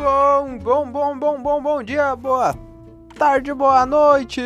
Bom, bom, bom, bom, bom, bom dia, boa tarde, boa noite!